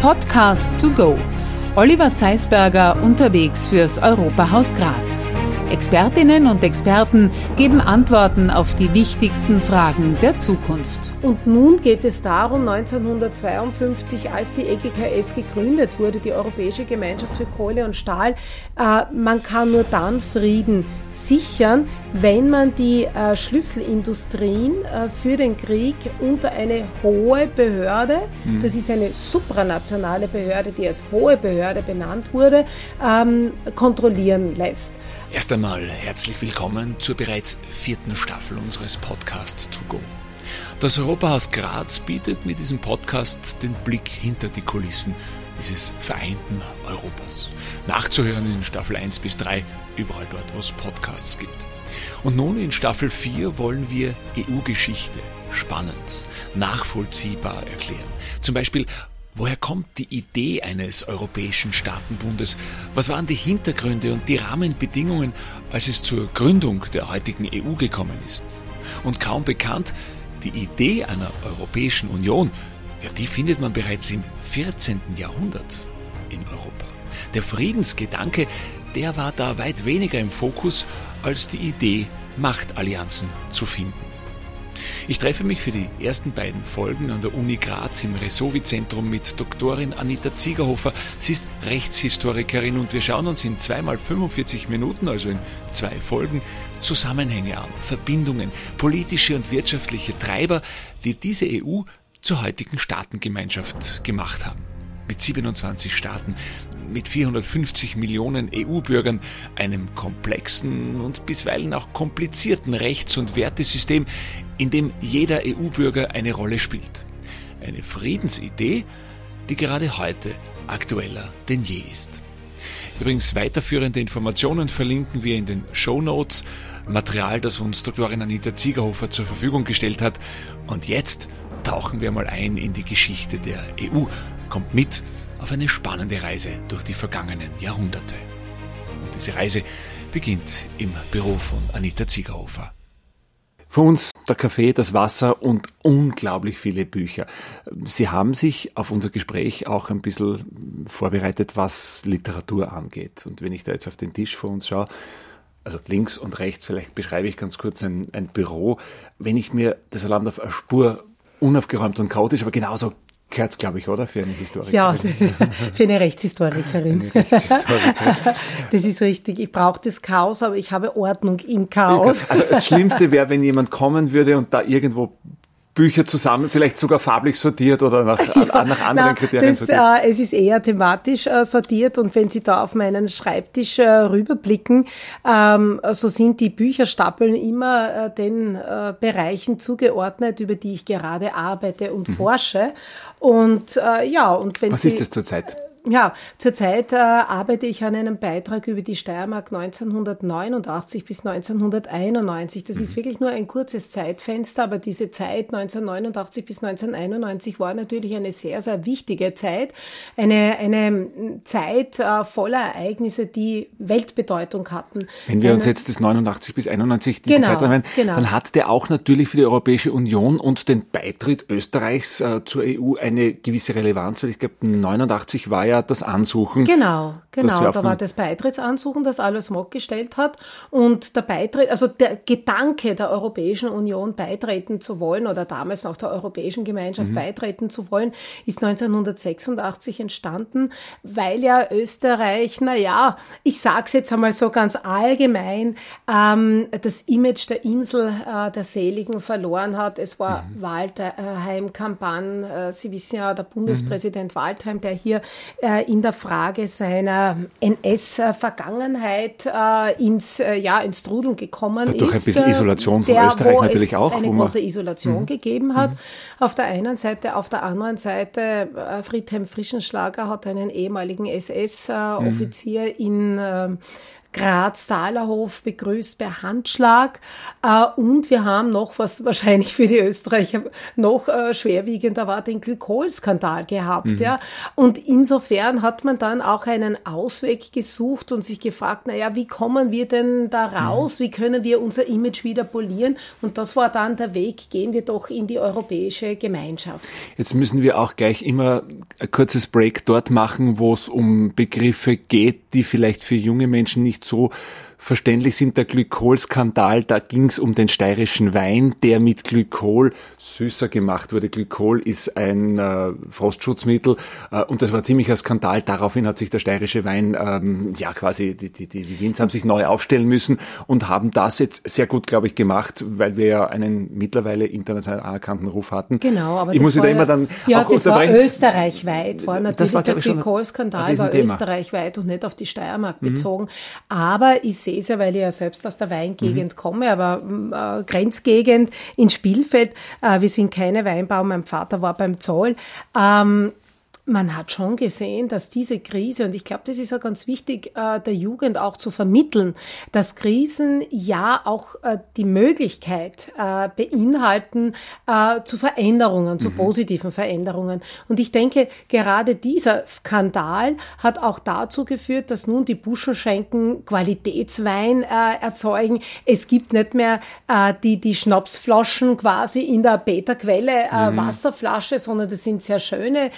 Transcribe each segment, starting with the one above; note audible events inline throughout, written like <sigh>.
Podcast to go. Oliver Zeisberger unterwegs fürs Europahaus Graz. Expertinnen und Experten geben Antworten auf die wichtigsten Fragen der Zukunft. Und nun geht es darum, 1952, als die EGKS gegründet wurde, die Europäische Gemeinschaft für Kohle und Stahl, äh, man kann nur dann Frieden sichern, wenn man die äh, Schlüsselindustrien äh, für den Krieg unter eine hohe Behörde, mhm. das ist eine supranationale Behörde, die als hohe Behörde benannt wurde, ähm, kontrollieren lässt. Erst einmal herzlich willkommen zur bereits vierten Staffel unseres Podcast To Go. Das Europahaus Graz bietet mit diesem Podcast den Blick hinter die Kulissen dieses vereinten Europas. Nachzuhören in Staffel 1 bis 3, überall dort, wo es Podcasts gibt. Und nun in Staffel 4 wollen wir EU-Geschichte spannend, nachvollziehbar erklären. Zum Beispiel, Woher kommt die Idee eines Europäischen Staatenbundes? Was waren die Hintergründe und die Rahmenbedingungen, als es zur Gründung der heutigen EU gekommen ist? Und kaum bekannt, die Idee einer Europäischen Union, ja, die findet man bereits im 14. Jahrhundert in Europa. Der Friedensgedanke, der war da weit weniger im Fokus als die Idee, Machtallianzen zu finden. Ich treffe mich für die ersten beiden Folgen an der Uni Graz im Resovi-Zentrum mit Doktorin Anita Ziegerhofer. Sie ist Rechtshistorikerin und wir schauen uns in zweimal 45 Minuten, also in zwei Folgen, Zusammenhänge an, Verbindungen, politische und wirtschaftliche Treiber, die diese EU zur heutigen Staatengemeinschaft gemacht haben. Mit 27 Staaten, mit 450 Millionen EU-Bürgern, einem komplexen und bisweilen auch komplizierten Rechts- und Wertesystem, in dem jeder EU-Bürger eine Rolle spielt. Eine Friedensidee, die gerade heute aktueller denn je ist. Übrigens weiterführende Informationen verlinken wir in den Show Notes, Material, das uns Doktorin Anita Ziegerhofer zur Verfügung gestellt hat. Und jetzt tauchen wir mal ein in die Geschichte der EU. Kommt mit auf eine spannende Reise durch die vergangenen Jahrhunderte. Und diese Reise beginnt im Büro von Anita Ziegerhofer. Für uns der Kaffee, das Wasser und unglaublich viele Bücher. Sie haben sich auf unser Gespräch auch ein bisschen vorbereitet, was Literatur angeht. Und wenn ich da jetzt auf den Tisch vor uns schaue, also links und rechts, vielleicht beschreibe ich ganz kurz ein, ein Büro. Wenn ich mir das erlaubt auf eine Spur unaufgeräumt und chaotisch, aber genauso gehört glaube ich, oder? Für eine Historikerin. Ja, <laughs> für eine Rechtshistorikerin. Eine Rechtshistorikerin. <laughs> das ist richtig. Ich brauche das Chaos, aber ich habe Ordnung im Chaos. Also das Schlimmste wäre, wenn jemand kommen würde und da irgendwo Bücher zusammen, vielleicht sogar farblich sortiert oder nach, <laughs> ja, nach anderen na, Kriterien das, sortiert? Äh, es ist eher thematisch äh, sortiert und wenn Sie da auf meinen Schreibtisch äh, rüberblicken, ähm, so sind die Bücherstapeln immer äh, den äh, Bereichen zugeordnet, über die ich gerade arbeite und mhm. forsche. Und äh, ja, und wenn Was Sie, ist das zurzeit? Ja, zurzeit äh, arbeite ich an einem Beitrag über die Steiermark 1989 bis 1991. Das mhm. ist wirklich nur ein kurzes Zeitfenster, aber diese Zeit 1989 bis 1991 war natürlich eine sehr, sehr wichtige Zeit. Eine, eine Zeit äh, voller Ereignisse, die Weltbedeutung hatten. Wenn wir eine, uns jetzt das 89 bis 91 diesen genau, Zeitraum genau. dann hat der auch natürlich für die Europäische Union und den Beitritt Österreichs äh, zur EU eine gewisse Relevanz, weil ich glaube, 89 war ja ja das Ansuchen. Genau, genau. Da war das Beitrittsansuchen, das alles Mock gestellt hat. Und der Beitritt, also der Gedanke der Europäischen Union beitreten zu wollen oder damals noch der Europäischen Gemeinschaft mhm. beitreten zu wollen, ist 1986 entstanden, weil ja Österreich, na ja, ich sag's jetzt einmal so ganz allgemein, ähm, das Image der Insel äh, der Seligen verloren hat. Es war mhm. Waldheim, Kampan, äh, Sie wissen ja, der Bundespräsident mhm. Waldheim, der hier in der Frage seiner NS-Vergangenheit äh, ins, äh, ja, ins Trudeln gekommen Dadurch ist. ein bisschen Isolation von der, Österreich natürlich auch. eine große Isolation mhm. gegeben hat. Mhm. Auf der einen Seite, auf der anderen Seite, Friedhelm Frischenschlager hat einen ehemaligen SS-Offizier mhm. in Graz-Thalerhof begrüßt per Handschlag. Äh, und wir haben noch, was wahrscheinlich für die Österreicher noch äh, schwerwiegender war, den Glykolskandal gehabt. Mhm. Ja. Und insofern hat man dann auch einen Ausweg gesucht und sich gefragt, naja, wie kommen wir denn da raus? Mhm. Wie können wir unser Image wieder polieren? Und das war dann der Weg, gehen wir doch in die europäische Gemeinschaft. Jetzt müssen wir auch gleich immer ein kurzes Break dort machen, wo es um Begriffe geht, die vielleicht für junge Menschen nicht so verständlich sind. Der Glykolskandal, da ging es um den steirischen Wein, der mit Glykol süßer gemacht wurde. Glykol ist ein äh, Frostschutzmittel äh, und das war ziemlich ein Skandal. Daraufhin hat sich der steirische Wein, ähm, ja quasi, die, die, die, die Wins haben sich neu aufstellen müssen und haben das jetzt sehr gut, glaube ich, gemacht, weil wir ja einen mittlerweile international anerkannten Ruf hatten. Genau, aber ich muss da immer dann ja, auch das war österreichweit. War natürlich das war, der Glykolskandal war österreichweit und nicht auf die Steiermark mhm. bezogen. Aber ich sehe es ja, weil ich ja selbst aus der Weingegend mhm. komme, aber äh, Grenzgegend in Spielfeld. Äh, wir sind keine Weinbau, mein Vater war beim Zoll. Ähm, man hat schon gesehen, dass diese Krise, und ich glaube, das ist ja ganz wichtig, äh, der Jugend auch zu vermitteln, dass Krisen ja auch äh, die Möglichkeit äh, beinhalten zu Veränderungen, zu mhm. positiven Veränderungen. Und ich denke, gerade dieser Skandal hat auch dazu geführt, dass nun die Buschenschenken Qualitätswein erzeugen. Es gibt nicht mehr die, die Schnapsflaschen quasi in der Beta-Quelle mhm. Wasserflasche, sondern das sind sehr schöne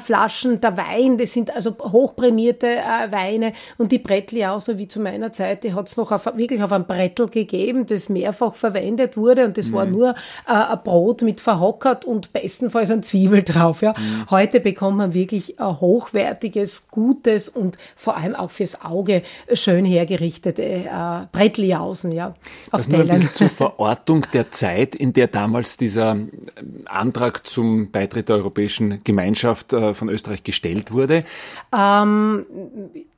Flaschen Flaschen, der Wein, das sind also hochprämierte äh, Weine und die Brettli auch, so wie zu meiner Zeit, die hat es noch auf, wirklich auf einem Brettel gegeben, das mehrfach verwendet wurde und das mhm. war nur äh, ein Brot mit verhockert und bestenfalls ein Zwiebel drauf. Ja. Mhm. Heute bekommt man wirklich ein hochwertiges, gutes und vor allem auch fürs Auge schön hergerichtete äh, Brettli außen, ja. Auf das nur ein bisschen zur <laughs> Verortung der Zeit, in der damals dieser Antrag zum Beitritt der Europäischen Gemeinschaft äh, von Österreich gestellt wurde? Ähm,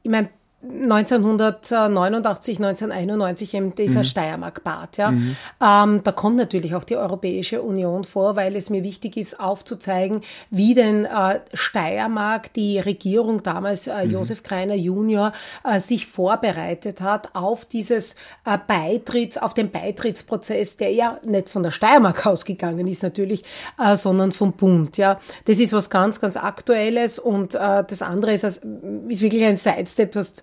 ich meine, 1989, 1991 eben dieser mhm. Steiermark-Bad. Ja. Mhm. Ähm, da kommt natürlich auch die Europäische Union vor, weil es mir wichtig ist, aufzuzeigen, wie denn äh, Steiermark, die Regierung damals, äh, mhm. Josef Kreiner Junior, äh, sich vorbereitet hat auf dieses äh, Beitritts, auf den Beitrittsprozess, der ja nicht von der Steiermark <laughs> ausgegangen ist natürlich, äh, sondern vom Bund. Ja. Das ist was ganz, ganz Aktuelles und äh, das andere ist, ist wirklich ein Sidestep, was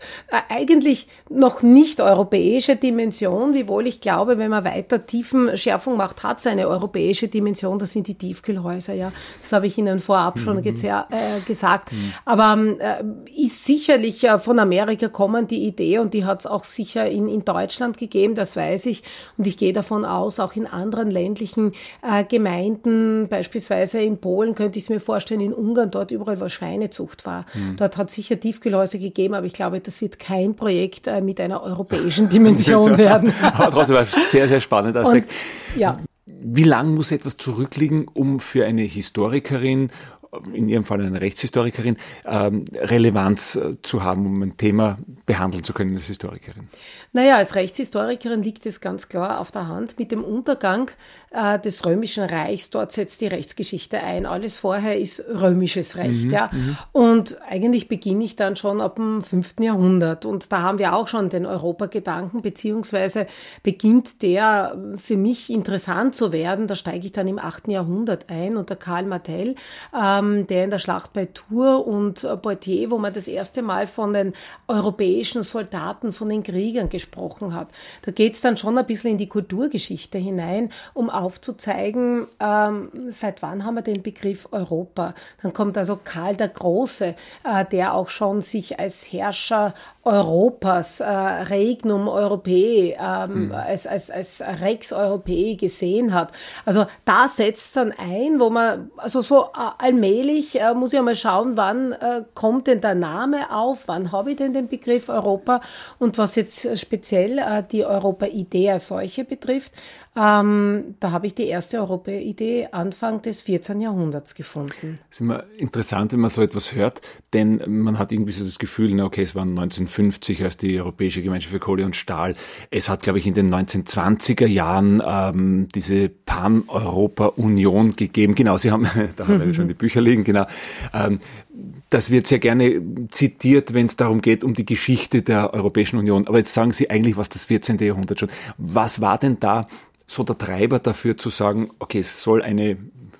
eigentlich noch nicht europäische Dimension, wiewohl ich glaube, wenn man weiter Tiefenschärfung macht, hat es eine europäische Dimension, das sind die Tiefkühlhäuser, ja. Das habe ich Ihnen vorab schon mhm. äh, gesagt. Mhm. Aber äh, ist sicherlich äh, von Amerika kommen die Idee und die hat es auch sicher in, in Deutschland gegeben, das weiß ich. Und ich gehe davon aus, auch in anderen ländlichen äh, Gemeinden, beispielsweise in Polen könnte ich es mir vorstellen, in Ungarn, dort überall, wo Schweinezucht war. Mhm. Dort hat es sicher Tiefkühlhäuser gegeben, aber ich glaube, das wird kein Projekt äh, mit einer europäischen Dimension <laughs> <laughs> werden. Aber trotzdem ein sehr, sehr spannender Aspekt. Und, ja. Wie lang muss etwas zurückliegen, um für eine Historikerin in Ihrem Fall eine Rechtshistorikerin, ähm, Relevanz äh, zu haben, um ein Thema behandeln zu können als Historikerin? Naja, als Rechtshistorikerin liegt es ganz klar auf der Hand. Mit dem Untergang äh, des Römischen Reichs, dort setzt die Rechtsgeschichte ein. Alles vorher ist römisches Recht. Mhm, ja. Mhm. Und eigentlich beginne ich dann schon ab dem 5. Jahrhundert. Und da haben wir auch schon den Europagedanken, beziehungsweise beginnt der für mich interessant zu werden. Da steige ich dann im 8. Jahrhundert ein unter Karl Martell. Äh, ähm, der in der Schlacht bei Tours und äh, Poitiers, wo man das erste Mal von den europäischen Soldaten, von den Kriegern gesprochen hat. Da geht es dann schon ein bisschen in die Kulturgeschichte hinein, um aufzuzeigen, ähm, seit wann haben wir den Begriff Europa. Dann kommt also Karl der Große, äh, der auch schon sich als Herrscher Europas, äh, Regnum Europae, ähm, mhm. als, als, als Rex Europae gesehen hat. Also da setzt dann ein, wo man, also so äh, allmählich äh, muss ich mal schauen, wann äh, kommt denn der Name auf, wann habe ich denn den Begriff Europa und was jetzt speziell äh, die Europa-Idee als solche betrifft, ähm, da habe ich die erste Europa-Idee Anfang des 14. Jahrhunderts gefunden. Das ist immer interessant, wenn man so etwas hört, denn man hat irgendwie so das Gefühl, na okay, es waren 1950 als die Europäische Gemeinschaft für Kohle und Stahl. Es hat, glaube ich, in den 1920er Jahren ähm, diese Pan-Europa-Union gegeben. Genau, Sie haben, <laughs> da haben wir schon die Bücher Bücher liegen, genau. Ähm, das wird sehr gerne zitiert, wenn es darum geht, um die Geschichte der Europäischen Union. Aber jetzt sagen Sie eigentlich, was das 14. Jahrhundert schon. Was war denn da so der Treiber dafür zu sagen, okay, es soll eine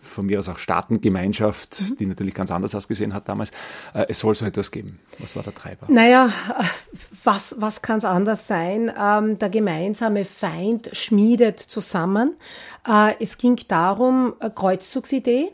von mir aus auch Staatengemeinschaft, mhm. die natürlich ganz anders ausgesehen hat damals. Äh, es soll so etwas geben. Was war der Treiber? Naja, was, was kann es anders sein? Ähm, der gemeinsame Feind schmiedet zusammen. Äh, es ging darum, Kreuzzugsidee.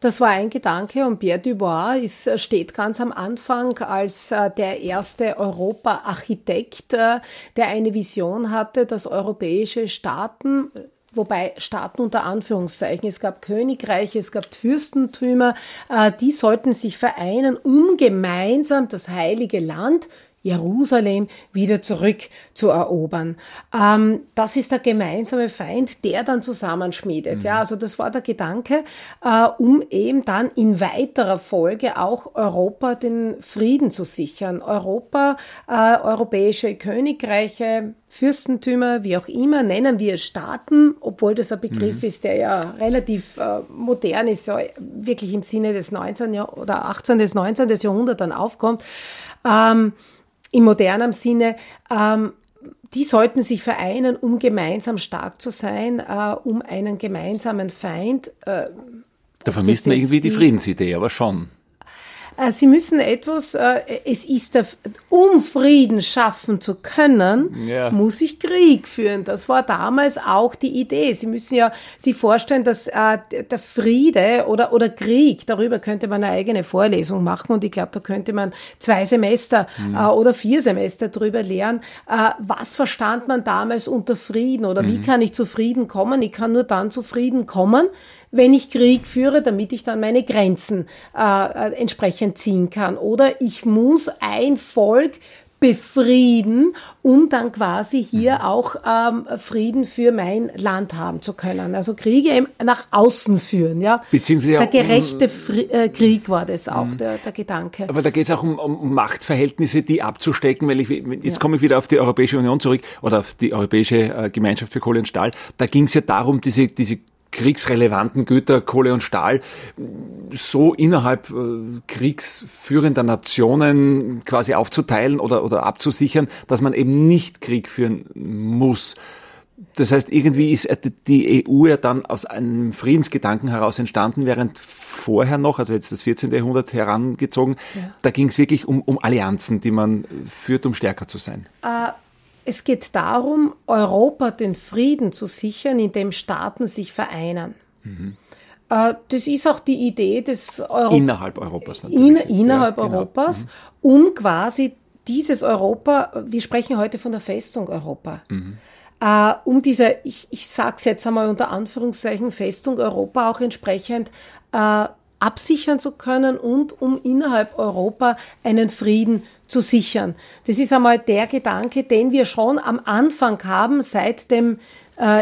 Das war ein Gedanke und Pierre Dubois ist, steht ganz am Anfang als äh, der erste Europa-Architekt, äh, der eine Vision hatte, dass europäische Staaten wobei Staaten unter Anführungszeichen. Es gab Königreiche, es gab Fürstentümer, äh, die sollten sich vereinen, um gemeinsam das heilige Land Jerusalem wieder zurück zu erobern. Ähm, das ist der gemeinsame Feind, der dann zusammenschmiedet. Mhm. Ja, also das war der Gedanke, äh, um eben dann in weiterer Folge auch Europa den Frieden zu sichern. Europa, äh, europäische Königreiche, Fürstentümer, wie auch immer, nennen wir Staaten, obwohl das ein Begriff mhm. ist, der ja relativ äh, modern ist, ja, wirklich im Sinne des 19. Jahr oder 18. des 19. Jahrhunderts dann aufkommt. Ähm, im modernen Sinne, ähm, die sollten sich vereinen, um gemeinsam stark zu sein, äh, um einen gemeinsamen Feind. Äh, da vermisst man irgendwie die, die Friedensidee, aber schon. Äh, sie müssen etwas, äh, es ist, der, um Frieden schaffen zu können, ja. muss ich Krieg führen. Das war damals auch die Idee. Sie müssen ja sich vorstellen, dass äh, der Friede oder, oder Krieg, darüber könnte man eine eigene Vorlesung machen und ich glaube, da könnte man zwei Semester mhm. oder vier Semester drüber lernen. Was verstand man damals unter Frieden oder mhm. wie kann ich zu Frieden kommen? Ich kann nur dann zu Frieden kommen, wenn ich Krieg führe, damit ich dann meine Grenzen äh, entsprechend ziehen kann. Oder ich muss ein Volk befrieden, um dann quasi hier mhm. auch ähm, Frieden für mein Land haben zu können. Also Kriege nach außen führen, ja. Beziehungsweise der gerechte Fri äh, Krieg war das auch, mhm. der, der Gedanke. Aber da geht es auch um, um Machtverhältnisse, die abzustecken, weil ich jetzt ja. komme ich wieder auf die Europäische Union zurück oder auf die Europäische äh, Gemeinschaft für Kohle und Stahl. Da ging es ja darum, diese diese kriegsrelevanten Güter, Kohle und Stahl, so innerhalb äh, kriegsführender Nationen quasi aufzuteilen oder, oder abzusichern, dass man eben nicht Krieg führen muss. Das heißt, irgendwie ist die EU ja dann aus einem Friedensgedanken heraus entstanden, während vorher noch, also jetzt das 14. Jahrhundert herangezogen, ja. da ging es wirklich um, um Allianzen, die man führt, um stärker zu sein. Äh es geht darum, Europa den Frieden zu sichern, indem Staaten sich vereinen. Mhm. Das ist auch die Idee des Euro innerhalb Europas natürlich. In, innerhalb ja, genau. Europas, genau. um quasi dieses Europa, wir sprechen heute von der Festung Europa. Mhm. Uh, um diese, ich, ich sage es jetzt einmal unter Anführungszeichen, Festung Europa auch entsprechend uh, absichern zu können und um innerhalb Europa einen Frieden zu sichern. Das ist einmal der Gedanke, den wir schon am Anfang haben seit dem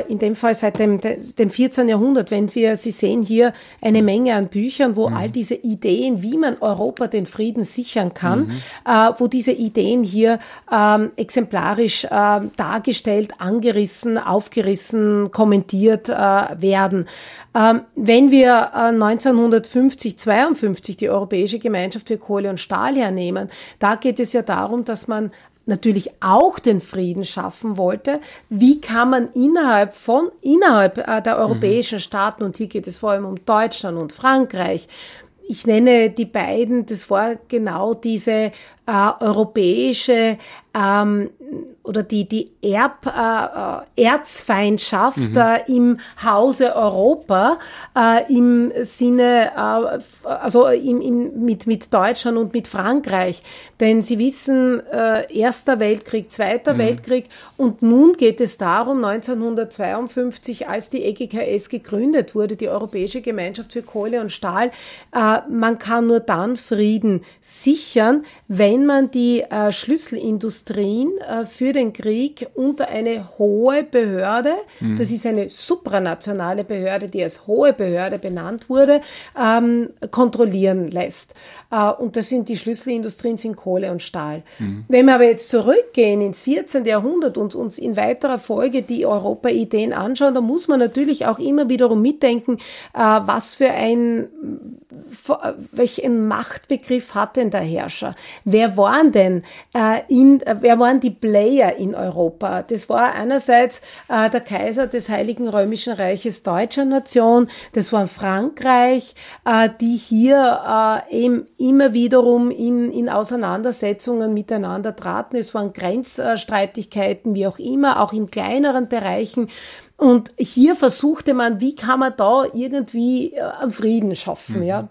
in dem Fall seit dem, dem 14. Jahrhundert, wenn wir, Sie sehen hier eine Menge an Büchern, wo mhm. all diese Ideen, wie man Europa den Frieden sichern kann, mhm. äh, wo diese Ideen hier ähm, exemplarisch äh, dargestellt, angerissen, aufgerissen, kommentiert äh, werden. Ähm, wenn wir äh, 1950, 52 die Europäische Gemeinschaft für Kohle und Stahl hernehmen, da geht es ja darum, dass man natürlich auch den Frieden schaffen wollte. Wie kann man innerhalb von, innerhalb äh, der europäischen Staaten, und hier geht es vor allem um Deutschland und Frankreich, ich nenne die beiden, das war genau diese äh, europäische ähm, oder die, die Erb, äh, Erzfeindschaft mhm. äh, im Hause Europa äh, im Sinne, äh, also in, in, mit, mit Deutschland und mit Frankreich. Denn Sie wissen, äh, Erster Weltkrieg, Zweiter mhm. Weltkrieg und nun geht es darum, 1952, als die EGKS gegründet wurde, die Europäische Gemeinschaft für Kohle und Stahl, äh, man kann nur dann Frieden sichern, wenn man die äh, Schlüsselindustrien äh, für den Krieg unter eine hohe Behörde, mhm. das ist eine supranationale Behörde, die als hohe Behörde benannt wurde, ähm, kontrollieren lässt. Äh, und das sind die Schlüsselindustrien, sind Kohle und Stahl. Mhm. Wenn wir aber jetzt zurückgehen ins 14. Jahrhundert und uns in weiterer Folge die Europa-Ideen anschauen, dann muss man natürlich auch immer wiederum mitdenken, äh, was für ein welchen Machtbegriff hat denn der Herrscher? Wer waren denn äh, in, äh, wer waren die Player in Europa? Das war einerseits äh, der Kaiser des Heiligen Römischen Reiches deutscher Nation, das war Frankreich, äh, die hier äh, eben immer wiederum in, in Auseinandersetzungen miteinander traten. Es waren Grenzstreitigkeiten, wie auch immer, auch in kleineren Bereichen. Und hier versuchte man, wie kann man da irgendwie äh, Frieden schaffen, mhm. ja.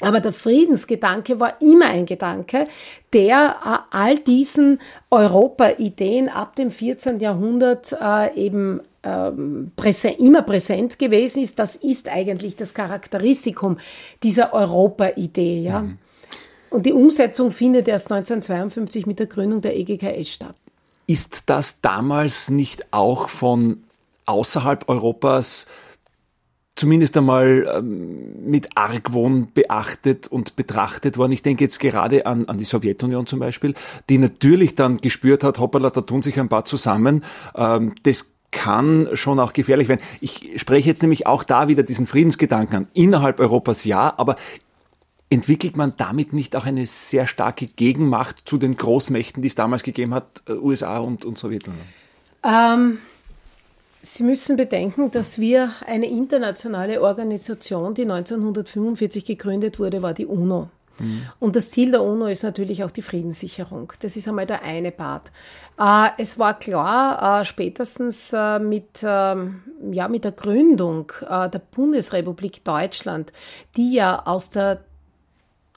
Aber der Friedensgedanke war immer ein Gedanke, der äh, all diesen Europa-Ideen ab dem 14. Jahrhundert äh, eben ähm, präsent, immer präsent gewesen ist. Das ist eigentlich das Charakteristikum dieser Europa-Idee. Ja? Mhm. Und die Umsetzung findet erst 1952 mit der Gründung der EGKS statt. Ist das damals nicht auch von außerhalb Europas zumindest einmal ähm, mit Argwohn beachtet und betrachtet worden. Ich denke jetzt gerade an, an die Sowjetunion zum Beispiel, die natürlich dann gespürt hat, hoppala, da tun sich ein paar zusammen. Ähm, das kann schon auch gefährlich werden. Ich spreche jetzt nämlich auch da wieder diesen Friedensgedanken an. Innerhalb Europas ja, aber entwickelt man damit nicht auch eine sehr starke Gegenmacht zu den Großmächten, die es damals gegeben hat, äh, USA und, und Sowjetunion? Ähm, Sie müssen bedenken, dass wir eine internationale Organisation, die 1945 gegründet wurde, war die UNO. Mhm. Und das Ziel der UNO ist natürlich auch die Friedenssicherung. Das ist einmal der eine Part. Äh, es war klar, äh, spätestens äh, mit, ähm, ja, mit der Gründung der Bundesrepublik Deutschland, die ja aus der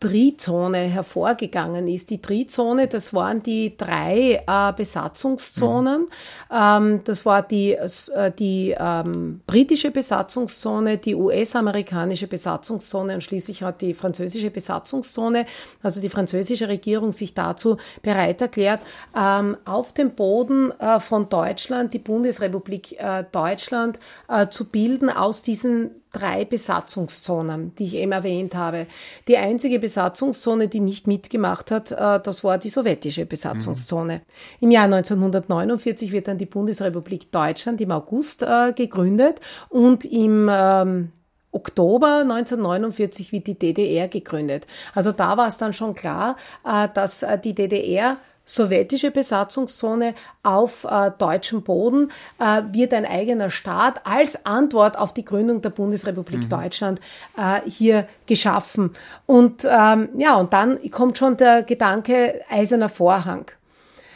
Trizone hervorgegangen ist. Die Trizone, das waren die drei äh, Besatzungszonen. Mhm. Ähm, das war die, äh, die ähm, britische Besatzungszone, die US-amerikanische Besatzungszone und schließlich hat die französische Besatzungszone, also die französische Regierung, sich dazu bereit erklärt, ähm, auf dem Boden äh, von Deutschland die Bundesrepublik äh, Deutschland äh, zu bilden aus diesen drei Besatzungszonen, die ich eben erwähnt habe. Die einzige Besatzungszone, die nicht mitgemacht hat, äh, das war die sowjetische Besatzungszone. Mhm. Im Jahr 1949 wird dann die Bundesrepublik Deutschland im August äh, gegründet und im ähm, Oktober 1949 wird die DDR gegründet. Also da war es dann schon klar, äh, dass die DDR sowjetische Besatzungszone auf äh, deutschem Boden äh, wird ein eigener Staat als Antwort auf die Gründung der Bundesrepublik mhm. Deutschland äh, hier geschaffen. Und ähm, ja, und dann kommt schon der Gedanke eiserner Vorhang.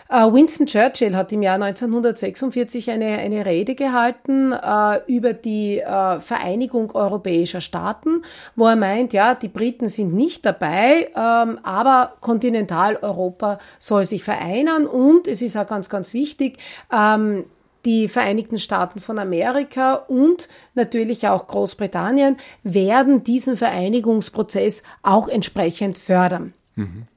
Äh, Winston Churchill hat im Jahr 1946 eine, eine Rede gehalten äh, über die äh, Vereinigung europäischer Staaten, wo er meint, ja, die Briten sind nicht dabei, ähm, aber Kontinentaleuropa soll sich vereinen und es ist auch ganz, ganz wichtig, ähm, die Vereinigten Staaten von Amerika und natürlich auch Großbritannien werden diesen Vereinigungsprozess auch entsprechend fördern. Mhm.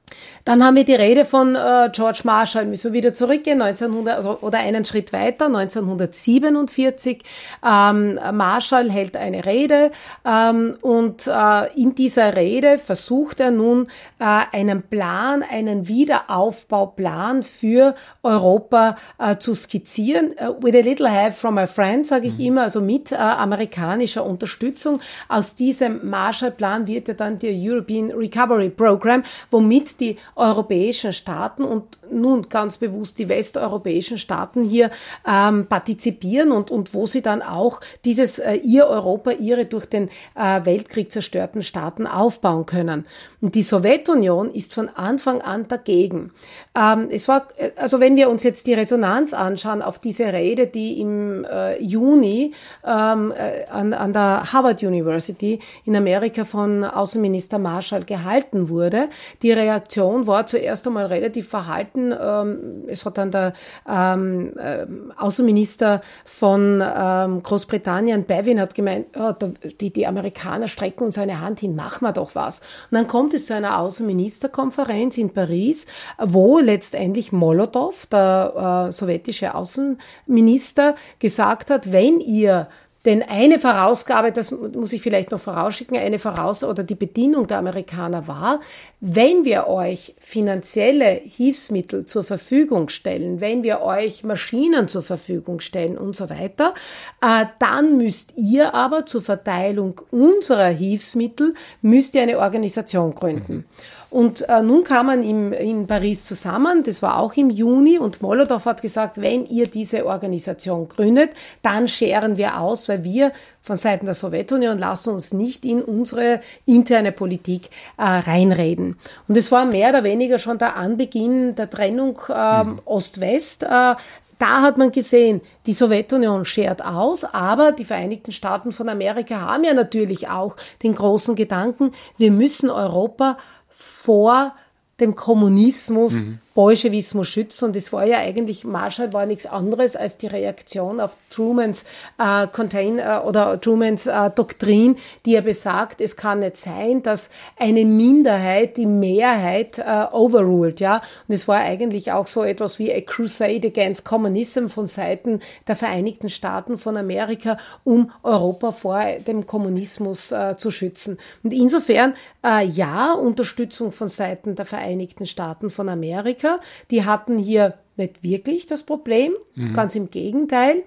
Dann haben wir die Rede von äh, George Marshall, müssen wir wieder zurückgehen, 1900, also, oder einen Schritt weiter, 1947. Ähm, Marshall hält eine Rede ähm, und äh, in dieser Rede versucht er nun äh, einen Plan, einen Wiederaufbauplan für Europa äh, zu skizzieren. Uh, with a little help from my friend, sage ich mhm. immer, also mit äh, amerikanischer Unterstützung. Aus diesem Marshallplan wird ja dann der European Recovery Program, womit die europäischen Staaten und nun ganz bewusst die westeuropäischen Staaten hier ähm, partizipieren und, und wo sie dann auch dieses äh, ihr Europa, ihre durch den äh, Weltkrieg zerstörten Staaten aufbauen können. Und die Sowjetunion ist von Anfang an dagegen. Ähm, es war, äh, also wenn wir uns jetzt die Resonanz anschauen auf diese Rede, die im äh, Juni ähm, äh, an, an der Harvard University in Amerika von Außenminister Marshall gehalten wurde, die Reaktion war zuerst einmal relativ verhalten. Ähm, es hat dann der ähm, äh, Außenminister von ähm, Großbritannien, Bevin, hat gemeint, oh, die, die Amerikaner strecken uns eine Hand hin, machen wir doch was. Und dann kommt es zu einer Außenministerkonferenz in Paris, wo letztendlich Molotow, der äh, sowjetische Außenminister, gesagt hat, wenn ihr Denn eine Vorausgabe, das muss ich vielleicht noch vorausschicken, eine Voraus- oder die Bedingung der Amerikaner war, wenn wir euch finanzielle Hilfsmittel zur Verfügung stellen, wenn wir euch Maschinen zur Verfügung stellen und so weiter, äh, dann müsst ihr aber zur Verteilung unserer Hilfsmittel, müsst ihr eine Organisation gründen. Mhm. Und äh, nun kam man im, in Paris zusammen, das war auch im Juni, und Molotow hat gesagt, wenn ihr diese Organisation gründet, dann scheren wir aus, weil wir von Seiten der Sowjetunion lassen uns nicht in unsere interne Politik äh, reinreden. Und es war mehr oder weniger schon der Anbeginn der Trennung äh, mhm. Ost-West. Äh, da hat man gesehen, die Sowjetunion schert aus, aber die Vereinigten Staaten von Amerika haben ja natürlich auch den großen Gedanken, wir müssen Europa vor dem Kommunismus mhm. Bolschewismus schützen. Und das war ja eigentlich, Marshall war nichts anderes als die Reaktion auf Trumans äh, Contain äh, oder Trumans äh, Doktrin, die er besagt, es kann nicht sein, dass eine Minderheit die Mehrheit äh, overruled, ja. Und es war eigentlich auch so etwas wie a crusade against communism von Seiten der Vereinigten Staaten von Amerika, um Europa vor dem Kommunismus äh, zu schützen. Und insofern, äh, ja, Unterstützung von Seiten der Vereinigten Staaten von Amerika, Amerika. Die hatten hier nicht wirklich das Problem, mhm. ganz im Gegenteil.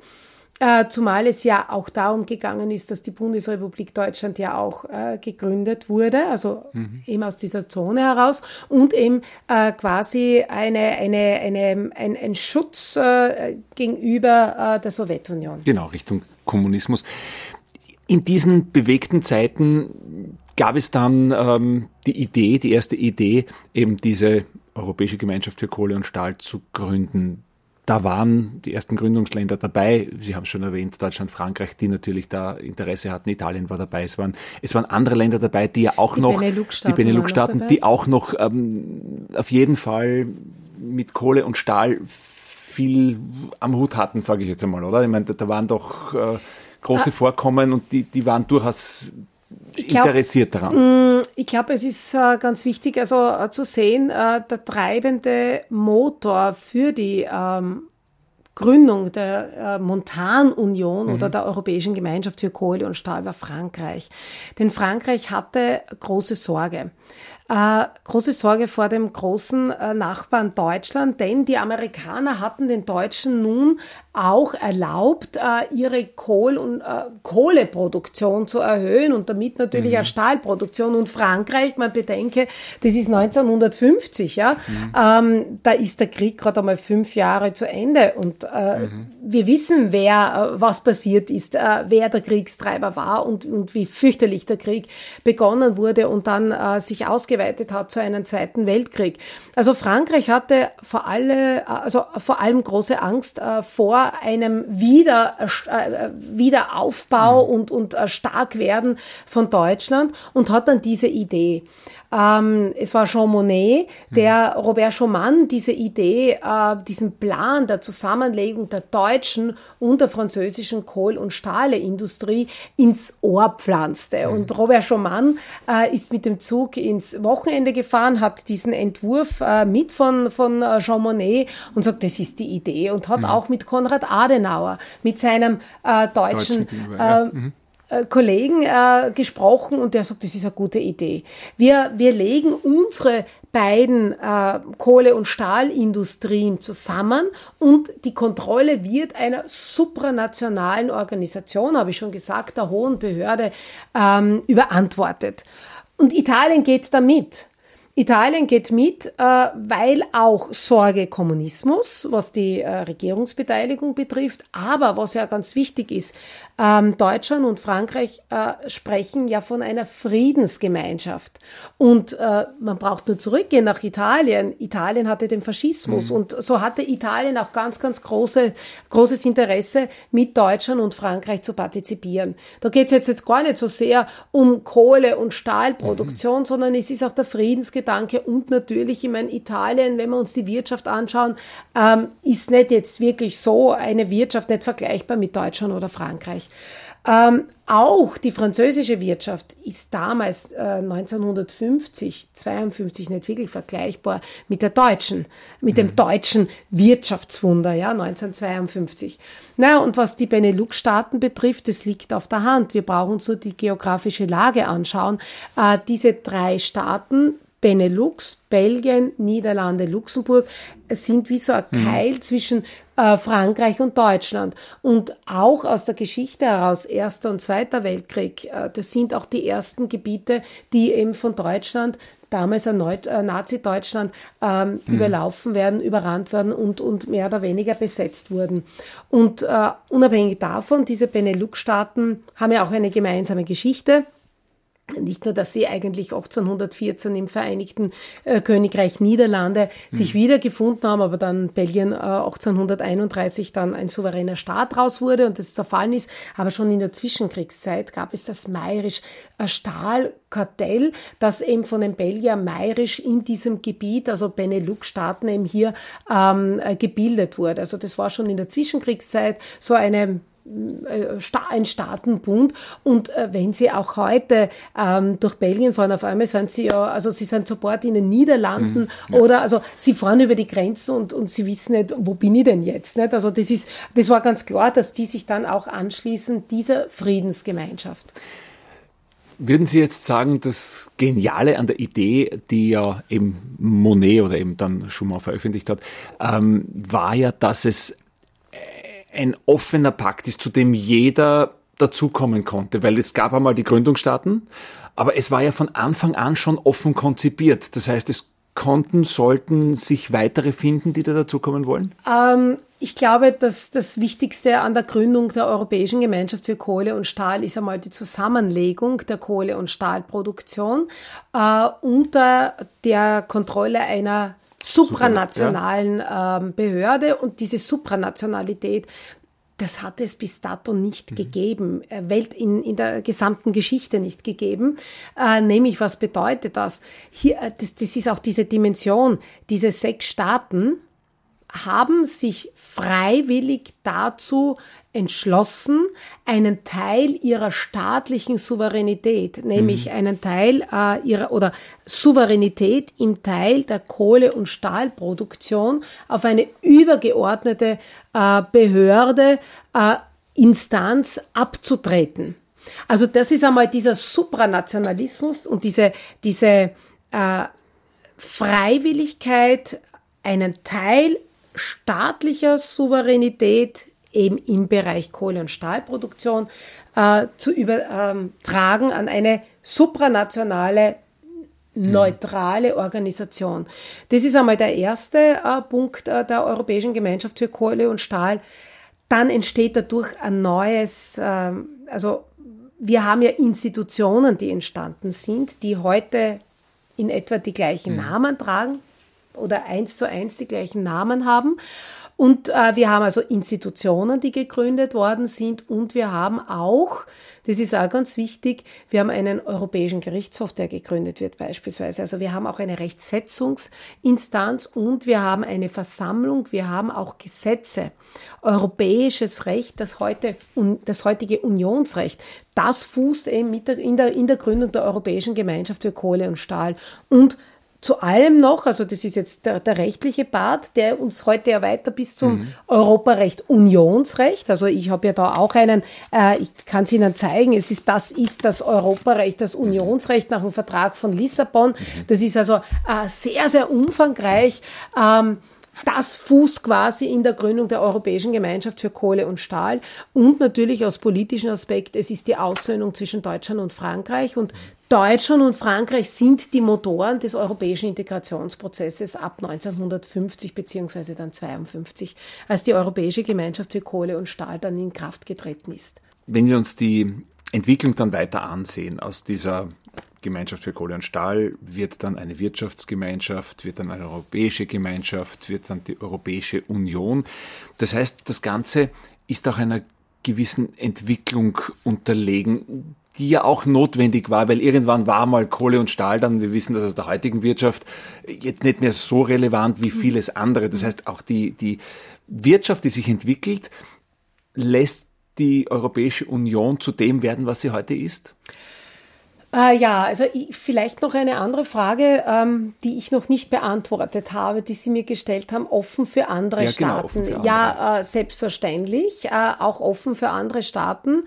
Äh, zumal es ja auch darum gegangen ist, dass die Bundesrepublik Deutschland ja auch äh, gegründet wurde, also mhm. eben aus dieser Zone heraus und eben äh, quasi eine, eine, eine, ein, ein Schutz äh, gegenüber äh, der Sowjetunion. Genau, Richtung Kommunismus. In diesen bewegten Zeiten gab es dann ähm, die Idee, die erste Idee, eben diese Europäische Gemeinschaft für Kohle und Stahl zu gründen. Da waren die ersten Gründungsländer dabei. Sie haben es schon erwähnt, Deutschland, Frankreich, die natürlich da Interesse hatten. Italien war dabei. Es waren, es waren andere Länder dabei, die ja auch die noch, Benelux-Staaten die Benelux-Staaten, die auch noch ähm, auf jeden Fall mit Kohle und Stahl viel am Hut hatten, sage ich jetzt einmal, oder? Ich meine, da waren doch äh, große ah. Vorkommen und die, die waren durchaus glaub, interessiert daran? Mm, ich glaube, es ist äh, ganz wichtig, also äh, zu sehen, äh, der treibende Motor für die ähm, Gründung der Montanunion mhm. oder der Europäischen Gemeinschaft für Kohle und Stahl war Frankreich. Denn Frankreich hatte große Sorge äh, große Sorge vor dem großen äh, Nachbarn Deutschland, denn die Amerikaner hatten den Deutschen nun auch erlaubt, äh, ihre Kohl- und äh, Kohleproduktion zu erhöhen und damit natürlich mhm. auch Stahlproduktion. Und Frankreich, man bedenke, das ist 1950, ja, mhm. ähm, da ist der Krieg gerade einmal fünf Jahre zu Ende und äh, mhm. wir wissen, wer äh, was passiert ist, wer der Kriegstreiber war und, und wie fürchterlich der Krieg begonnen wurde und dann sich ausgeweitet ausgeweitet hat zu einem Zweiten Weltkrieg. Also Frankreich hatte vor, alle, also vor allem große Angst äh, vor einem Wieder, äh, Wiederaufbau mhm. und, und äh, Starkwerden von Deutschland und hat dann diese Idee. Ähm, es war Jean Monnet, der Robert Schumann diese Idee, äh, diesen Plan der Zusammenlegung der deutschen und der französischen Kohl- und Stahleindustrie ins Ohr pflanzte. Mhm. Und Robert Schumann äh, ist mit dem Zug ins Wochenende gefahren, hat diesen Entwurf äh, mit von, von äh, Jean Monnet und sagt, das ist die Idee und hat mhm. auch mit Konrad Adenauer, mit seinem äh, deutschen, deutschen ja. Äh, Kollegen äh, gesprochen und der sagt, das ist eine gute Idee. Wir, wir legen unsere beiden äh, Kohle- und Stahlindustrien zusammen und die Kontrolle wird einer supranationalen Organisation, habe ich schon gesagt, der hohen Behörde ähm, überantwortet. Und Italien geht damit. Italien geht mit, äh, weil auch Sorge Kommunismus, was die äh, Regierungsbeteiligung betrifft, aber was ja ganz wichtig ist, ähm, Deutschland und Frankreich äh, sprechen ja von einer Friedensgemeinschaft. Und man braucht nur zurückgehen nach Italien. Italien hatte den Faschismus mhm. und so hatte Italien auch ganz, ganz große, großes Interesse, mit Deutschland und Frankreich zu partizipieren. Da geht es jetzt, jetzt gar nicht so sehr um Kohle- und Stahlproduktion, mhm. sondern es ist auch der Friedensgedanke Gedanke und natürlich, ich meine, Italien, wenn wir uns die Wirtschaft anschauen, ähm, ist nicht jetzt wirklich so eine Wirtschaft nicht vergleichbar mit Deutschland oder Frankreich. Ähm, auch die französische Wirtschaft ist damals äh, 1950, 52 nicht wirklich vergleichbar mit der deutschen, mit dem mhm. deutschen Wirtschaftswunder, ja, 1952. Na, und was die Benelux-Staaten betrifft, das liegt auf der Hand. Wir brauchen uns nur die geografische Lage anschauen. Äh, diese drei Staaten Benelux, Belgien, Niederlande, Luxemburg sind wie so ein mhm. Keil mhm. zwischen äh, Frankreich und Deutschland. Und auch aus der Geschichte heraus, Erster und Zweiter Weltkrieg, äh, das sind auch die ersten Gebiete, die eben von Deutschland damals erneut äh, Nazi-Deutschland ähm, mhm. überlaufen werden, überrannt werden und, und mehr oder weniger besetzt wurden. Und äh, unabhängig davon, diese Benelux-Staaten haben ja auch eine gemeinsame Geschichte. Nicht nur, dass sie eigentlich 1814 im Vereinigten äh, Königreich Niederlande mhm. sich wiedergefunden haben, aber dann Belgien äh, 1831 dann ein souveräner Staat raus wurde und das zerfallen ist. Aber schon in der Zwischenkriegszeit gab es das Mayrisch äh, Stahlkartell, das eben von den Belgier Mayrisch in diesem Gebiet, also Benelux-Staaten eben hier ähm, äh, gebildet wurde. Also das war schon in der Zwischenkriegszeit so eine ein Staatenbund und äh, wenn Sie auch heute ähm, durch Belgien fahren, auf einmal sind Sie ja, also Sie sind sofort in den Niederlanden mhm, ja. oder also Sie fahren über die Grenze und, und Sie wissen nicht, wo bin ich denn jetzt, nicht? Also das ist, das war ganz klar, dass die sich dann auch anschließen dieser Friedensgemeinschaft. Würden Sie jetzt sagen, das Geniale an der Idee, die ja eben Monet oder eben dann Schumann veröffentlicht hat, ähm, war ja, dass es ein offener Pakt ist, zu dem jeder dazukommen konnte, weil es gab einmal die Gründungsstaaten, aber es war ja von Anfang an schon offen konzipiert. Das heißt, es konnten, sollten sich weitere finden, die da dazukommen wollen? Ähm, ich glaube, dass das Wichtigste an der Gründung der Europäischen Gemeinschaft für Kohle und Stahl ist einmal die Zusammenlegung der Kohle- und Stahlproduktion äh, unter der Kontrolle einer supranationalen ja. ähm, Behörde und diese Supranationalität, das hat es bis dato nicht mhm. gegeben, äh, Welt in, in der gesamten Geschichte nicht gegeben. Äh, nämlich, was bedeutet das? Hier, äh, das? Das ist auch diese Dimension, diese sechs Staaten haben sich freiwillig dazu entschlossen, einen Teil ihrer staatlichen Souveränität, nämlich mhm. einen Teil äh, ihrer oder Souveränität im Teil der Kohle- und Stahlproduktion auf eine übergeordnete äh, Behörde, äh, Instanz abzutreten. Also das ist einmal dieser Supranationalismus und diese, diese äh, Freiwilligkeit, einen Teil staatlicher Souveränität eben im Bereich Kohle- und Stahlproduktion äh, zu übertragen an eine supranationale neutrale Organisation. Das ist einmal der erste äh, Punkt äh, der Europäischen Gemeinschaft für Kohle und Stahl. Dann entsteht dadurch ein neues, äh, also wir haben ja Institutionen, die entstanden sind, die heute in etwa die gleichen mhm. Namen tragen oder eins zu eins die gleichen Namen haben. Und äh, wir haben also Institutionen, die gegründet worden sind und wir haben auch, das ist auch ganz wichtig, wir haben einen europäischen Gerichtshof, der gegründet wird beispielsweise. Also wir haben auch eine Rechtsetzungsinstanz und wir haben eine Versammlung, wir haben auch Gesetze. Europäisches Recht, das heute, das heutige Unionsrecht, das fußt eben mit der, in, der, in der Gründung der Europäischen Gemeinschaft für Kohle und Stahl und zu allem noch, also das ist jetzt der, der rechtliche Part, der uns heute ja weiter bis zum mhm. Europarecht Unionsrecht, also ich habe ja da auch einen, äh, ich kann es Ihnen zeigen, es ist das ist das Europarecht, das Unionsrecht nach dem Vertrag von Lissabon. Mhm. Das ist also äh, sehr, sehr umfangreich. Ähm, das fußt quasi in der Gründung der Europäischen Gemeinschaft für Kohle und Stahl und natürlich aus politischen Aspekt, es ist die Aussöhnung zwischen Deutschland und Frankreich und Deutschland und Frankreich sind die Motoren des europäischen Integrationsprozesses ab 1950 beziehungsweise dann 52, als die Europäische Gemeinschaft für Kohle und Stahl dann in Kraft getreten ist. Wenn wir uns die Entwicklung dann weiter ansehen aus dieser Gemeinschaft für Kohle und Stahl wird dann eine Wirtschaftsgemeinschaft, wird dann eine europäische Gemeinschaft, wird dann die Europäische Union. Das heißt, das Ganze ist auch einer gewissen Entwicklung unterlegen, die ja auch notwendig war, weil irgendwann war mal Kohle und Stahl dann, wir wissen das aus der heutigen Wirtschaft, jetzt nicht mehr so relevant wie vieles andere. Das heißt, auch die, die Wirtschaft, die sich entwickelt, lässt die Europäische Union zu dem werden, was sie heute ist? Äh, ja, also ich, vielleicht noch eine andere Frage, ähm, die ich noch nicht beantwortet habe, die Sie mir gestellt haben, offen für andere ja, Staaten. Genau, für andere. Ja, äh, selbstverständlich, äh, auch offen für andere Staaten.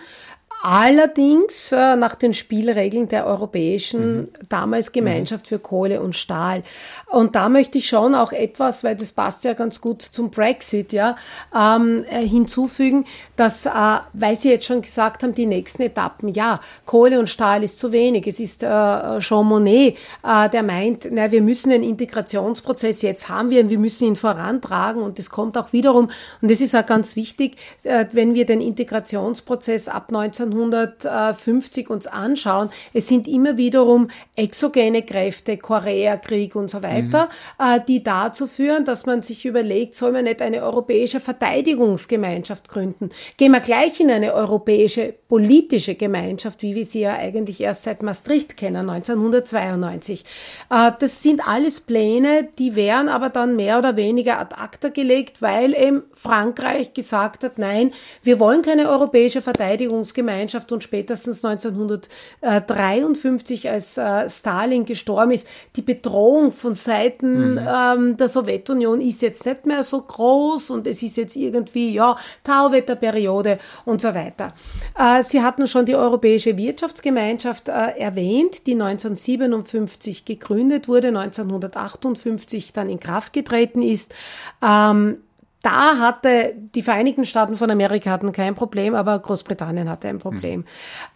Allerdings äh, nach den Spielregeln der europäischen mhm. damals Gemeinschaft mhm. für Kohle und Stahl. Und da möchte ich schon auch etwas, weil das passt ja ganz gut zum Brexit, ja, ähm, äh, hinzufügen, dass, äh, weil Sie jetzt schon gesagt haben, die nächsten Etappen, ja, Kohle und Stahl ist zu wenig. Es ist äh, Jean Monnet, äh, der meint, na, wir müssen einen Integrationsprozess, jetzt haben wir ihn, wir müssen ihn vorantragen und das kommt auch wiederum, und das ist auch ganz wichtig, äh, wenn wir den Integrationsprozess ab 19 1950 uns anschauen, es sind immer wiederum exogene Kräfte, Koreakrieg und so weiter, mhm. die dazu führen, dass man sich überlegt, soll man nicht eine europäische Verteidigungsgemeinschaft gründen? Gehen wir gleich in eine europäische politische Gemeinschaft, wie wir sie ja eigentlich erst seit Maastricht kennen, 1992. Äh, das sind alles Pläne, die wären aber dann mehr oder weniger ad acta gelegt, weil eben Frankreich gesagt hat, nein, wir wollen keine europäische Verteidigungsgemeinschaft Gemeinschaft und spätestens 1953, als äh, Stalin gestorben ist, die Bedrohung von Seiten mhm. ähm, der Sowjetunion ist jetzt nicht mehr so groß und es ist jetzt irgendwie, ja, Tauwetterperiode und so weiter. Äh, Sie hatten schon die Europäische Wirtschaftsgemeinschaft äh, erwähnt, die 1957 gegründet wurde, 1958 dann in Kraft getreten ist. Ähm, da hatte die Vereinigten Staaten von Amerika hatten kein Problem, aber Großbritannien hatte ein Problem. Mhm.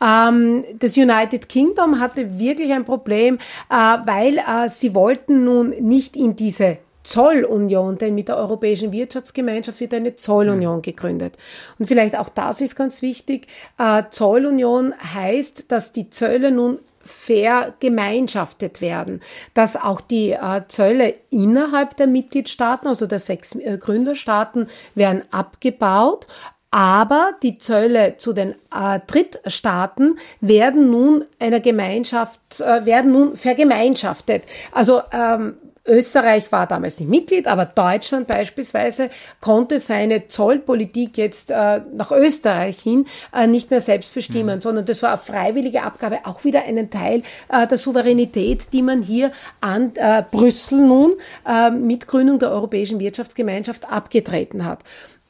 Ähm, das United Kingdom hatte wirklich ein Problem, äh, weil äh, sie wollten nun nicht in diese Zollunion, denn mit der Europäischen Wirtschaftsgemeinschaft wird eine Zollunion mhm. gegründet. Und vielleicht auch das ist ganz wichtig. Äh, Zollunion heißt, dass die Zölle nun vergemeinschaftet werden, dass auch die äh, Zölle innerhalb der Mitgliedstaaten, also der sechs äh, Gründerstaaten, werden abgebaut, aber die Zölle zu den äh, Drittstaaten werden nun einer Gemeinschaft, äh, werden nun vergemeinschaftet. Also ähm, Österreich war damals nicht Mitglied, aber Deutschland beispielsweise konnte seine Zollpolitik jetzt äh, nach Österreich hin äh, nicht mehr selbst bestimmen, mhm. sondern das war eine freiwillige Abgabe, auch wieder einen Teil äh, der Souveränität, die man hier an äh, Brüssel nun äh, mit Gründung der Europäischen Wirtschaftsgemeinschaft abgetreten hat.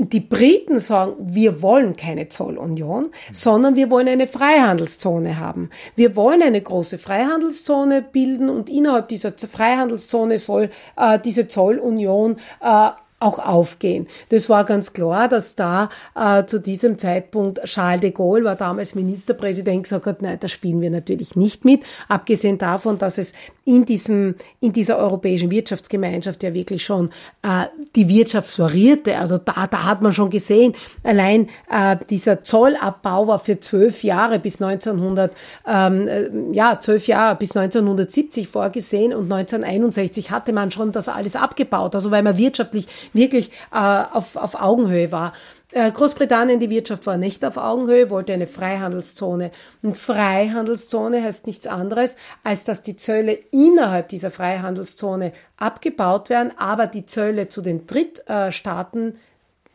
Die Briten sagen, wir wollen keine Zollunion, sondern wir wollen eine Freihandelszone haben. Wir wollen eine große Freihandelszone bilden und innerhalb dieser Freihandelszone soll äh, diese Zollunion äh, auch aufgehen. Das war ganz klar, dass da äh, zu diesem Zeitpunkt Charles de Gaulle war damals Ministerpräsident gesagt hat, nein, das spielen wir natürlich nicht mit. Abgesehen davon, dass es in diesem in dieser europäischen Wirtschaftsgemeinschaft ja wirklich schon äh, die Wirtschaft florierte. Also da da hat man schon gesehen, allein äh, dieser Zollabbau war für zwölf Jahre bis 1900 ähm, äh, ja zwölf Jahre bis 1970 vorgesehen und 1961 hatte man schon das alles abgebaut. Also weil man wirtschaftlich wirklich äh, auf, auf Augenhöhe war. Äh, Großbritannien, die Wirtschaft war nicht auf Augenhöhe, wollte eine Freihandelszone. Und Freihandelszone heißt nichts anderes, als dass die Zölle innerhalb dieser Freihandelszone abgebaut werden, aber die Zölle zu den Drittstaaten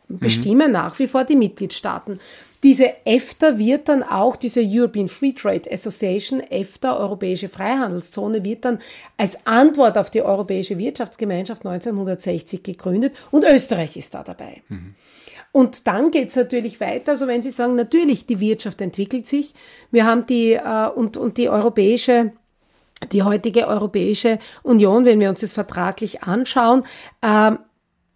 bestimmen mhm. nach wie vor die Mitgliedstaaten. Diese EFTA wird dann auch, diese European Free Trade Association, EFTA, Europäische Freihandelszone, wird dann als Antwort auf die Europäische Wirtschaftsgemeinschaft 1960 gegründet und Österreich ist da dabei. Mhm. Und dann geht's natürlich weiter. Also wenn Sie sagen, natürlich, die Wirtschaft entwickelt sich. Wir haben die, äh, und, und die europäische die heutige Europäische Union, wenn wir uns das vertraglich anschauen, äh,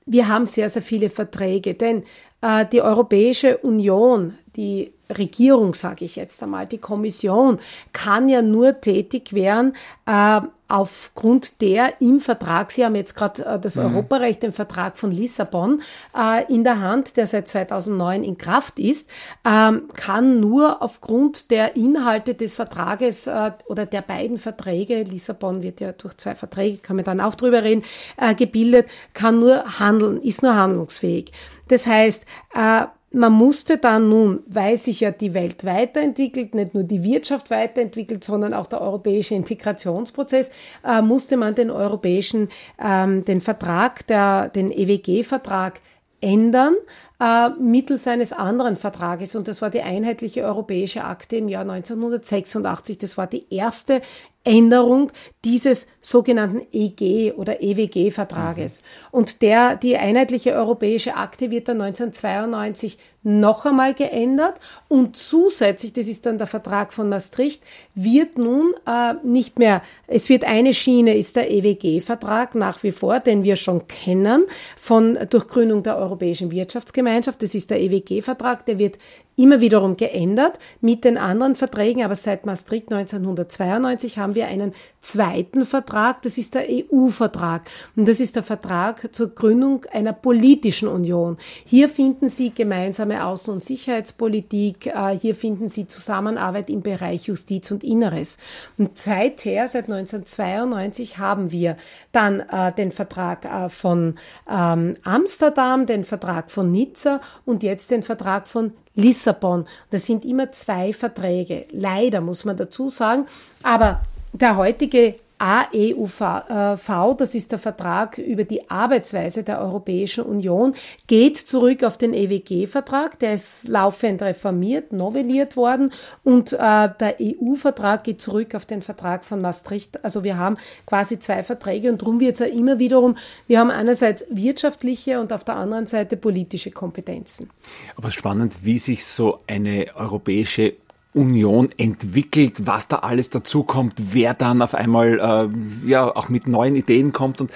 wir haben sehr, sehr viele Verträge, denn äh, die Europäische Union, die Regierung, sage ich jetzt einmal, die Kommission kann ja nur tätig werden äh, aufgrund der im Vertrag, Sie haben jetzt gerade äh, das mhm. Europarecht, den Vertrag von Lissabon äh, in der Hand, der seit 2009 in Kraft ist, ähm, kann nur aufgrund der Inhalte des Vertrages äh, oder der beiden Verträge, Lissabon wird ja durch zwei Verträge, kann man dann auch drüber reden, äh, gebildet, kann nur handeln, ist nur handlungsfähig. Das heißt, äh, man musste dann nun, weil sich ja die Welt weiterentwickelt, nicht nur die Wirtschaft weiterentwickelt, sondern auch der europäische Integrationsprozess, äh, musste man den europäischen, ähm, den Vertrag, der, den EWG-Vertrag ändern äh, mittels eines anderen Vertrages. Und das war die Einheitliche Europäische Akte im Jahr 1986. Das war die erste Änderung dieses sogenannten EG oder EWG-Vertrages. Mhm. Und der, die Einheitliche Europäische Akte wird dann 1992 noch einmal geändert. Und zusätzlich, das ist dann der Vertrag von Maastricht, wird nun äh, nicht mehr, es wird eine Schiene, ist der EWG-Vertrag nach wie vor, den wir schon kennen von Durchgründung der Europäischen Wirtschaftsgemeinschaft, das ist der EWG-Vertrag, der wird immer wiederum geändert mit den anderen Verträgen, aber seit Maastricht 1992 haben wir einen zweiten Vertrag, das ist der EU-Vertrag und das ist der Vertrag zur Gründung einer politischen Union. Hier finden Sie gemeinsame Außen- und Sicherheitspolitik, äh, hier finden Sie Zusammenarbeit im Bereich Justiz und Inneres. Und seither, seit 1992, haben wir dann äh, den Vertrag äh, von ähm, Amsterdam, den Vertrag von Nizza und jetzt den Vertrag von Lissabon. Das sind immer zwei Verträge. Leider muss man dazu sagen. Aber der heutige AEUV, äh, das ist der Vertrag über die Arbeitsweise der Europäischen Union, geht zurück auf den EWG-Vertrag, der ist laufend reformiert, novelliert worden und äh, der EU-Vertrag geht zurück auf den Vertrag von Maastricht. Also wir haben quasi zwei Verträge und darum wird es ja immer wiederum, wir haben einerseits wirtschaftliche und auf der anderen Seite politische Kompetenzen. Aber spannend, wie sich so eine europäische Union entwickelt, was da alles dazukommt, wer dann auf einmal äh, ja auch mit neuen Ideen kommt und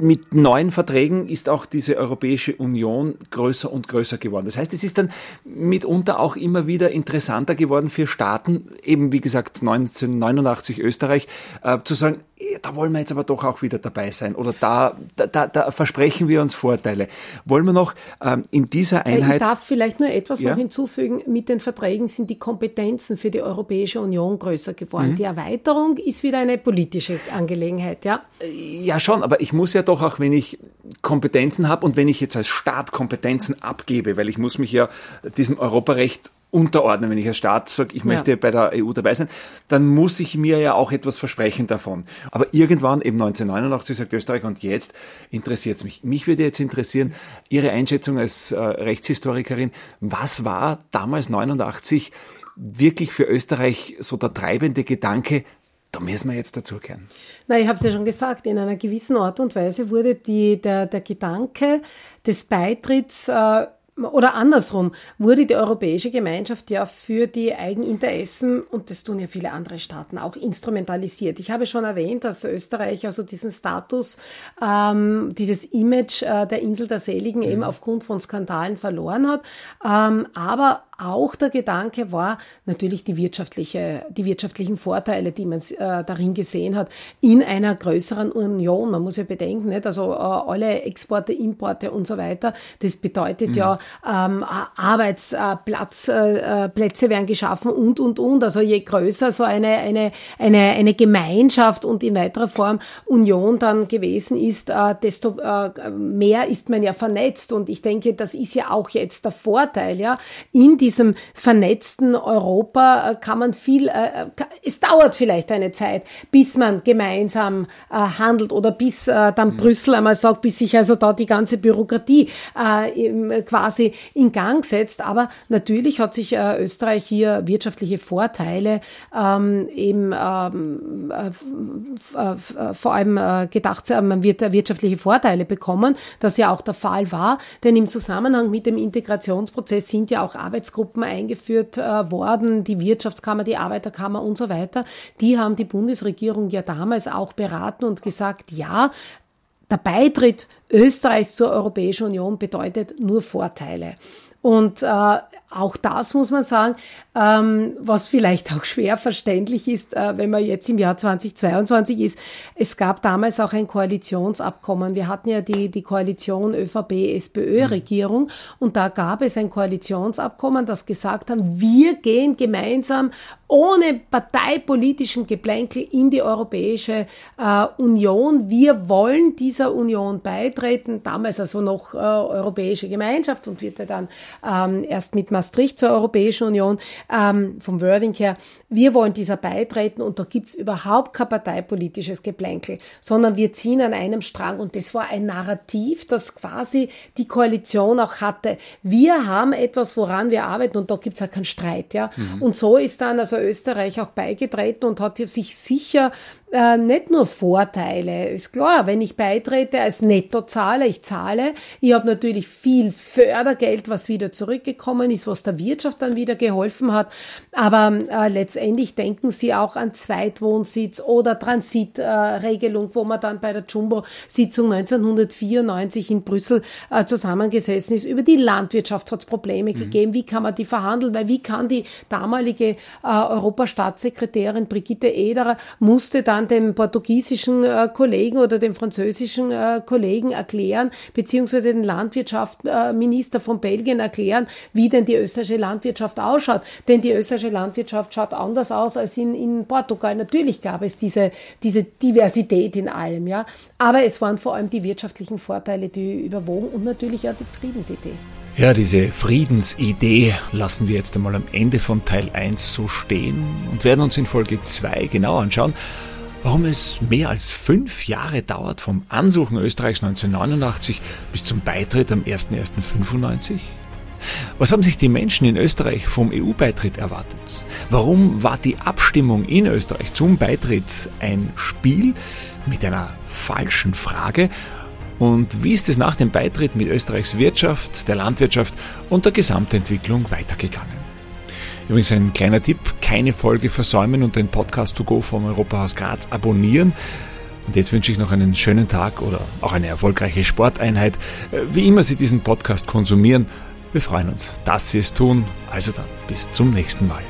mit neuen Verträgen ist auch diese Europäische Union größer und größer geworden. Das heißt, es ist dann mitunter auch immer wieder interessanter geworden für Staaten, eben wie gesagt 1989 Österreich, äh, zu sagen, da wollen wir jetzt aber doch auch wieder dabei sein oder da, da, da versprechen wir uns Vorteile. Wollen wir noch ähm, in dieser äh, Einheit. Ich darf vielleicht nur etwas ja? noch hinzufügen. Mit den Verträgen sind die Kompetenzen für die Europäische Union größer geworden. Mhm. Die Erweiterung ist wieder eine politische Angelegenheit, ja? Äh, ja, schon, aber ich muss ja doch auch, wenn ich Kompetenzen habe und wenn ich jetzt als Staat Kompetenzen abgebe, weil ich muss mich ja diesem Europarecht unterordnen. Wenn ich als Staat sage, ich möchte ja. bei der EU dabei sein, dann muss ich mir ja auch etwas versprechen davon. Aber irgendwann, eben 1989, sagt Österreich, und jetzt interessiert es mich. Mich würde jetzt interessieren, Ihre Einschätzung als äh, Rechtshistorikerin, was war damals 89 wirklich für Österreich so der treibende Gedanke, da müssen wir jetzt dazugehören. Na, ich habe es ja schon gesagt, in einer gewissen Art und Weise wurde die, der, der Gedanke des Beitritts äh, oder andersrum, wurde die Europäische Gemeinschaft ja für die Eigeninteressen, und das tun ja viele andere Staaten auch, instrumentalisiert. Ich habe schon erwähnt, dass Österreich also diesen Status, ähm, dieses Image äh, der Insel der Seligen mhm. eben aufgrund von Skandalen verloren hat. Ähm, aber auch der Gedanke war natürlich die wirtschaftliche, die wirtschaftlichen Vorteile, die man äh, darin gesehen hat, in einer größeren Union. Man muss ja bedenken, nicht? also äh, alle Exporte, Importe und so weiter. Das bedeutet mhm. ja ähm, Arbeitsplatz, äh, äh, werden geschaffen und und und. Also je größer so eine eine eine eine Gemeinschaft und in weiterer Form Union dann gewesen ist, äh, desto äh, mehr ist man ja vernetzt. Und ich denke, das ist ja auch jetzt der Vorteil, ja in die diesem vernetzten Europa äh, kann man viel, äh, es dauert vielleicht eine Zeit, bis man gemeinsam handelt oder bis dann mhm. Brüssel einmal sagt, bis sich also da die ganze Bürokratie quasi in Gang setzt. Aber natürlich hat sich Österreich hier wirtschaftliche Vorteile ähm, eben ähm, vor allem gedacht, man wird wirtschaftliche Vorteile bekommen, das ja auch der Fall war, denn im Zusammenhang mit dem Integrationsprozess sind ja auch Arbeitsgruppen eingeführt äh, worden, die Wirtschaftskammer, die Arbeiterkammer und so weiter. Die haben die Bundesregierung ja damals auch beraten und gesagt, ja, der Beitritt Österreichs zur Europäischen Union bedeutet nur Vorteile. Und äh, auch das muss man sagen, ähm, was vielleicht auch schwer verständlich ist, äh, wenn man jetzt im Jahr 2022 ist. Es gab damals auch ein Koalitionsabkommen. Wir hatten ja die, die Koalition ÖVP-SPÖ-Regierung und da gab es ein Koalitionsabkommen, das gesagt hat, wir gehen gemeinsam ohne parteipolitischen Geplänkel in die Europäische äh, Union. Wir wollen dieser Union beitreten, damals also noch äh, Europäische Gemeinschaft und wird ja dann ähm, erst mit Maastricht zur Europäischen Union, ähm, vom Wording her, wir wollen dieser beitreten und da gibt's überhaupt kein parteipolitisches Geplänkel, sondern wir ziehen an einem Strang und das war ein Narrativ, das quasi die Koalition auch hatte. Wir haben etwas, woran wir arbeiten und da gibt's auch keinen Streit, ja. Mhm. Und so ist dann also Österreich auch beigetreten und hat sich sicher äh, nicht nur Vorteile. Ist klar, wenn ich beitrete als Nettozahler, ich zahle, ich habe natürlich viel Fördergeld, was wieder zurückgekommen ist, was der Wirtschaft dann wieder geholfen hat. Aber äh, letztendlich denken Sie auch an Zweitwohnsitz oder Transitregelung, äh, wo man dann bei der Jumbo-Sitzung 1994 in Brüssel äh, zusammengesessen ist. Über die Landwirtschaft hat es Probleme mhm. gegeben. Wie kann man die verhandeln? Weil wie kann die damalige äh, Europastaatssekretärin Brigitte Ederer musste dann dann dem portugiesischen äh, Kollegen oder dem französischen äh, Kollegen erklären, beziehungsweise den Landwirtschaftsminister von Belgien erklären, wie denn die österreichische Landwirtschaft ausschaut. Denn die österreichische Landwirtschaft schaut anders aus als in, in Portugal. Natürlich gab es diese, diese Diversität in allem, ja. Aber es waren vor allem die wirtschaftlichen Vorteile, die überwogen und natürlich auch die Friedensidee. Ja, diese Friedensidee lassen wir jetzt einmal am Ende von Teil 1 so stehen und werden uns in Folge 2 genau anschauen, warum es mehr als fünf Jahre dauert vom Ansuchen Österreichs 1989 bis zum Beitritt am 01.01.95? Was haben sich die Menschen in Österreich vom EU-Beitritt erwartet? Warum war die Abstimmung in Österreich zum Beitritt ein Spiel mit einer falschen Frage? Und wie ist es nach dem Beitritt mit Österreichs Wirtschaft, der Landwirtschaft und der Gesamtentwicklung weitergegangen? Übrigens ein kleiner Tipp, keine Folge versäumen und den Podcast to go vom Europahaus Graz abonnieren. Und jetzt wünsche ich noch einen schönen Tag oder auch eine erfolgreiche Sporteinheit. Äh, wie immer Sie diesen Podcast konsumieren, wir freuen uns, dass Sie es tun. Also dann, bis zum nächsten Mal.